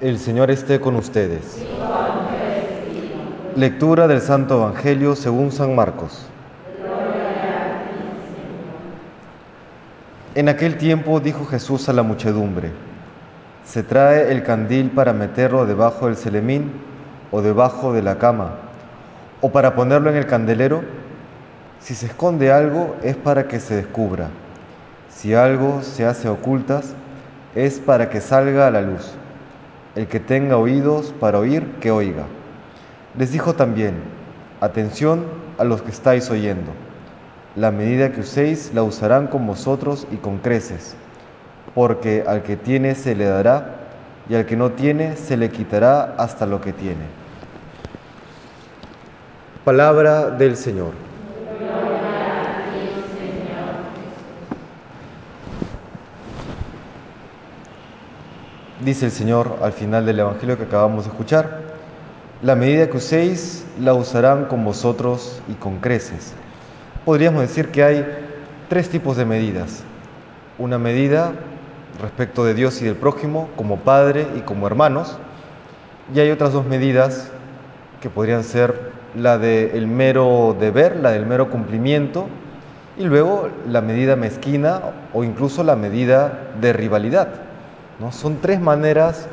El Señor esté con ustedes. Lectura del Santo Evangelio según San Marcos. En aquel tiempo dijo Jesús a la muchedumbre, ¿se trae el candil para meterlo debajo del celemín o debajo de la cama? ¿O para ponerlo en el candelero? Si se esconde algo es para que se descubra. Si algo se hace ocultas es para que salga a la luz. El que tenga oídos para oír, que oiga. Les dijo también, atención a los que estáis oyendo. La medida que uséis la usarán con vosotros y con creces, porque al que tiene se le dará, y al que no tiene se le quitará hasta lo que tiene. Palabra del Señor. Dice el Señor al final del Evangelio que acabamos de escuchar, la medida que uséis la usarán con vosotros y con creces. Podríamos decir que hay tres tipos de medidas. Una medida respecto de Dios y del prójimo como padre y como hermanos. Y hay otras dos medidas que podrían ser la del mero deber, la del mero cumplimiento, y luego la medida mezquina o incluso la medida de rivalidad. ¿No? Son tres maneras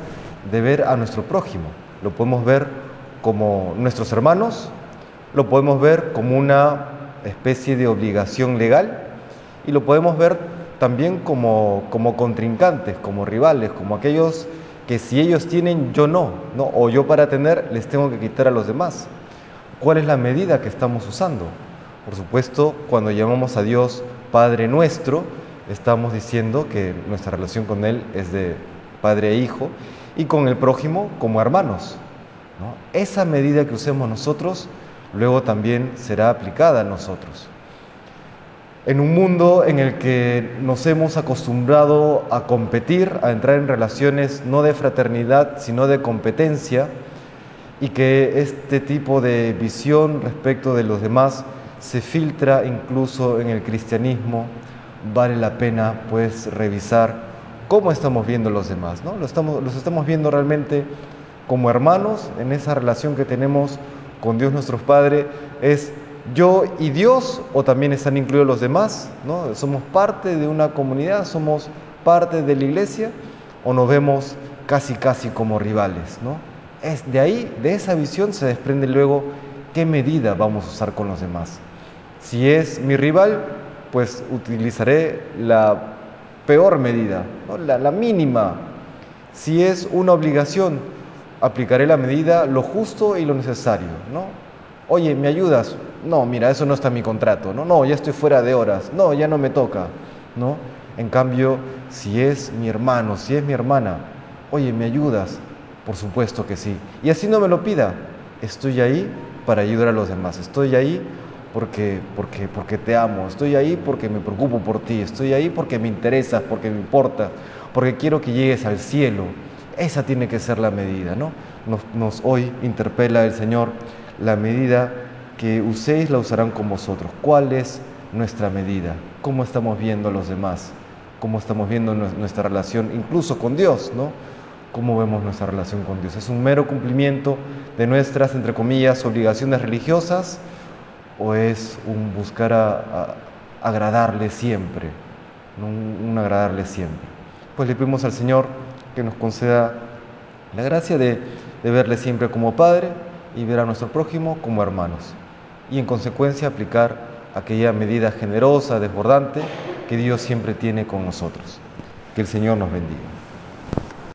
de ver a nuestro prójimo. Lo podemos ver como nuestros hermanos, lo podemos ver como una especie de obligación legal y lo podemos ver también como, como contrincantes, como rivales, como aquellos que si ellos tienen, yo no, no, o yo para tener les tengo que quitar a los demás. ¿Cuál es la medida que estamos usando? Por supuesto, cuando llamamos a Dios Padre nuestro, estamos diciendo que nuestra relación con Él es de padre e hijo y con el prójimo como hermanos. Esa medida que usemos nosotros luego también será aplicada a nosotros. En un mundo en el que nos hemos acostumbrado a competir, a entrar en relaciones no de fraternidad, sino de competencia, y que este tipo de visión respecto de los demás se filtra incluso en el cristianismo, vale la pena pues revisar cómo estamos viendo los demás, ¿no? Los estamos, los estamos viendo realmente como hermanos en esa relación que tenemos con Dios nuestro Padre, es yo y Dios o también están incluidos los demás, ¿no? Somos parte de una comunidad, somos parte de la iglesia o nos vemos casi casi como rivales, ¿no? Es de ahí, de esa visión se desprende luego qué medida vamos a usar con los demás. Si es mi rival, pues utilizaré la peor medida, la, la mínima. Si es una obligación, aplicaré la medida lo justo y lo necesario, ¿no? Oye, ¿me ayudas? No, mira, eso no está en mi contrato, no, no, ya estoy fuera de horas, no, ya no me toca, ¿no? En cambio, si es mi hermano, si es mi hermana, oye, ¿me ayudas? Por supuesto que sí. Y así no me lo pida, estoy ahí para ayudar a los demás, estoy ahí porque, porque, porque te amo, estoy ahí porque me preocupo por ti, estoy ahí porque me interesas, porque me importa, porque quiero que llegues al cielo. Esa tiene que ser la medida, ¿no? Nos, nos hoy interpela el Señor, la medida que uséis la usarán con vosotros. ¿Cuál es nuestra medida? ¿Cómo estamos viendo a los demás? ¿Cómo estamos viendo nuestra relación incluso con Dios, ¿no? ¿Cómo vemos nuestra relación con Dios? ¿Es un mero cumplimiento de nuestras, entre comillas, obligaciones religiosas? O es un buscar a, agradarle siempre, un, agradarle siempre. Pues le pedimos al Señor que nos conceda la gracia de, de verle siempre como Padre y ver a nuestro prójimo como hermanos, y en consecuencia aplicar aquella medida generosa, desbordante, que Dios siempre tiene con nosotros. Que el Señor nos bendiga.